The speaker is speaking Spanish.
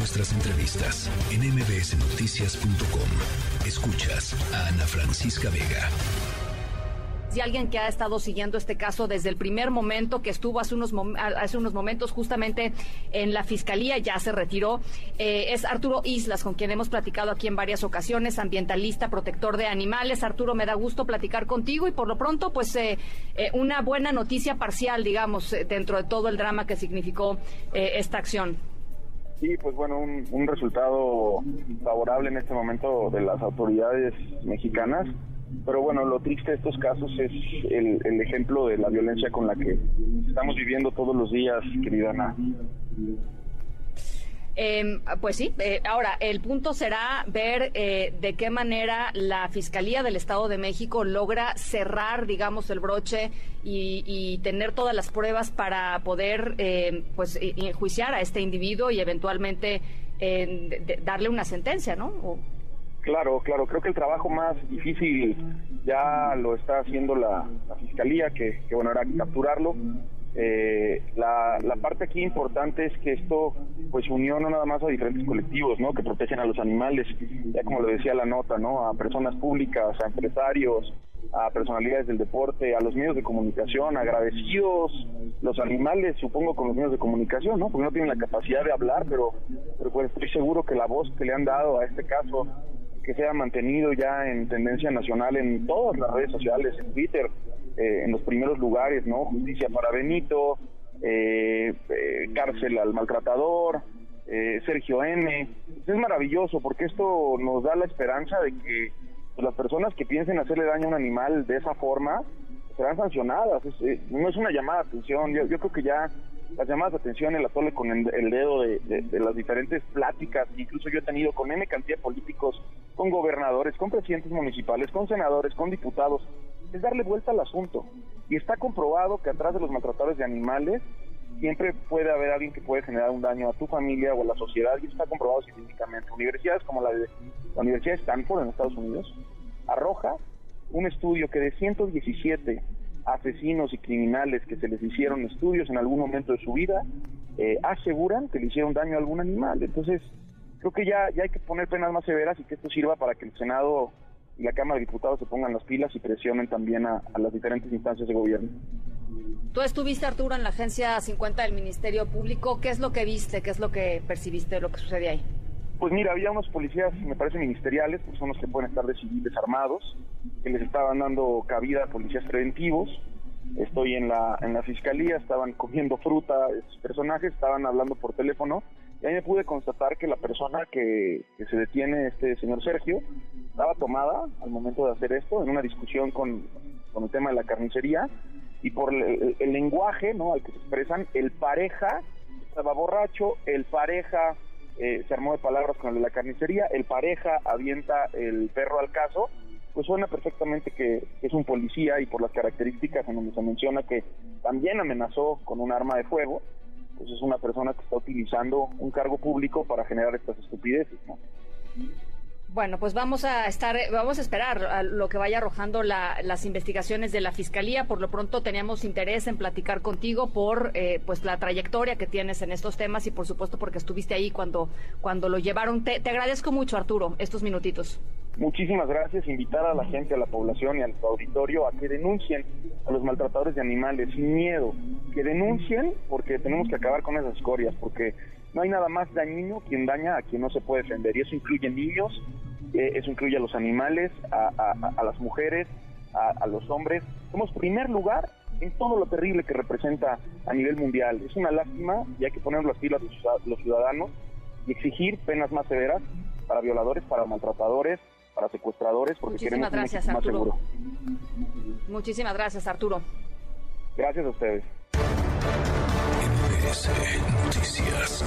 nuestras entrevistas en mbsnoticias.com. Escuchas a Ana Francisca Vega. Si alguien que ha estado siguiendo este caso desde el primer momento que estuvo hace unos, hace unos momentos justamente en la fiscalía, ya se retiró, eh, es Arturo Islas, con quien hemos platicado aquí en varias ocasiones, ambientalista, protector de animales. Arturo, me da gusto platicar contigo y por lo pronto, pues eh, eh, una buena noticia parcial, digamos, dentro de todo el drama que significó esta acción. Sí, pues bueno, un, un resultado favorable en este momento de las autoridades mexicanas pero bueno, lo triste de estos casos es el, ejemplo de la violencia con la que estamos viviendo todos los días, querida Ana. Em, pues sí, eh, ahora el punto será ver eh, de qué manera la Fiscalía del Estado de México logra cerrar, digamos, el broche y, tener todas las pruebas para poder, em, pues, enjuiciar a este individuo y eventualmente darle una sentencia, ¿no? Claro, claro, creo que el trabajo más difícil ya lo está haciendo la, fiscalía, que, bueno, era capturarlo. Eh, la, parte aquí importante es que esto pues unió no nada más a diferentes colectivos, ¿no? Que protegen a los animales, ya como lo decía la nota, ¿no? A personas públicas, a empresarios, a personalidades del deporte, a los medios de comunicación, agradecidos los animales, supongo, con los medios de comunicación, ¿no? Porque no tienen la capacidad de hablar, pero, pero pues estoy seguro que la voz que le han dado a este caso que se ha mantenido ya en tendencia nacional en todas las redes sociales, en Twitter, eh, en los primeros lugares, ¿no? Justicia para Benito, eh, eh, cárcel al maltratador, Sergio M. Es maravilloso porque esto nos da la esperanza de que las personas que piensen hacerle daño a un animal de esa forma serán sancionadas. no es una llamada de atención. Yo, yo creo que ya las llamadas de atención, el atole con el, dedo de, las diferentes pláticas incluso yo he tenido con N cantidad de políticos, con gobernadores, con presidentes municipales, con senadores, con diputados, es darle vuelta al asunto. Y está comprobado que atrás de los maltratadores de animales siempre puede haber alguien que puede generar un daño a tu familia o a la sociedad y está comprobado científicamente. Universidades como la de la Universidad de Stanford en Estados Unidos arroja un estudio que de 117 asesinos y criminales que se les hicieron estudios en algún momento de su vida eh, aseguran que le hicieron daño a algún animal. Entonces, creo que ya, ya hay que poner penas más severas y que esto sirva para que el Senado la Cámara de Diputados se pongan las pilas y presionen también a, a las diferentes instancias de gobierno. Tú estuviste, Arturo, en la Agencia 50 del Ministerio Público. ¿Qué es lo que viste? ¿Qué es lo que percibiste de lo que sucede ahí? Pues mira, había unos policías, me parece, ministeriales, pues son los que pueden estar de civiles armados, que les estaban dando cabida a policías preventivos. Estoy en la, en la fiscalía, estaban comiendo fruta, estos personajes estaban hablando por teléfono, y ahí me pude constatar que la persona que, se detiene, este señor Sergio, estaba tomada al momento de hacer esto, en una discusión con, con el tema de la carnicería, y por el, lenguaje ¿no? al que se expresan, el pareja estaba borracho, el pareja eh, se armó de palabras con el de la carnicería, el pareja avienta el perro al caso, pues suena perfectamente que, es un policía y por las características en donde se menciona que también amenazó con un arma de fuego, pues es una persona que está utilizando un cargo público para generar estas estupideces, ¿no? Bueno, pues vamos a estar, vamos a esperar a lo que vaya arrojando las investigaciones de la fiscalía. Por lo pronto teníamos interés en platicar contigo por, eh, pues la trayectoria que tienes en estos temas y por supuesto porque estuviste ahí cuando cuando lo llevaron. Te, agradezco mucho, Arturo, estos minutitos. Muchísimas gracias. Invitar a la gente, a la población y al auditorio a que denuncien a los maltratadores de animales sin miedo, que denuncien porque tenemos que acabar con esas escorias, porque no hay nada más dañino quien daña a quien no se puede defender. Y eso incluye niños, eh, eso incluye a los animales, a, las mujeres, a, los hombres. Somos primer lugar en todo lo terrible que representa a nivel mundial. Es una lástima y hay que poner las pilas los ciudadanos y exigir penas más severas para violadores, para maltratadores, para secuestradores, porque Muchísimas queremos gracias, más seguro. Muchísimas gracias, Arturo. Gracias a ustedes. Noticias.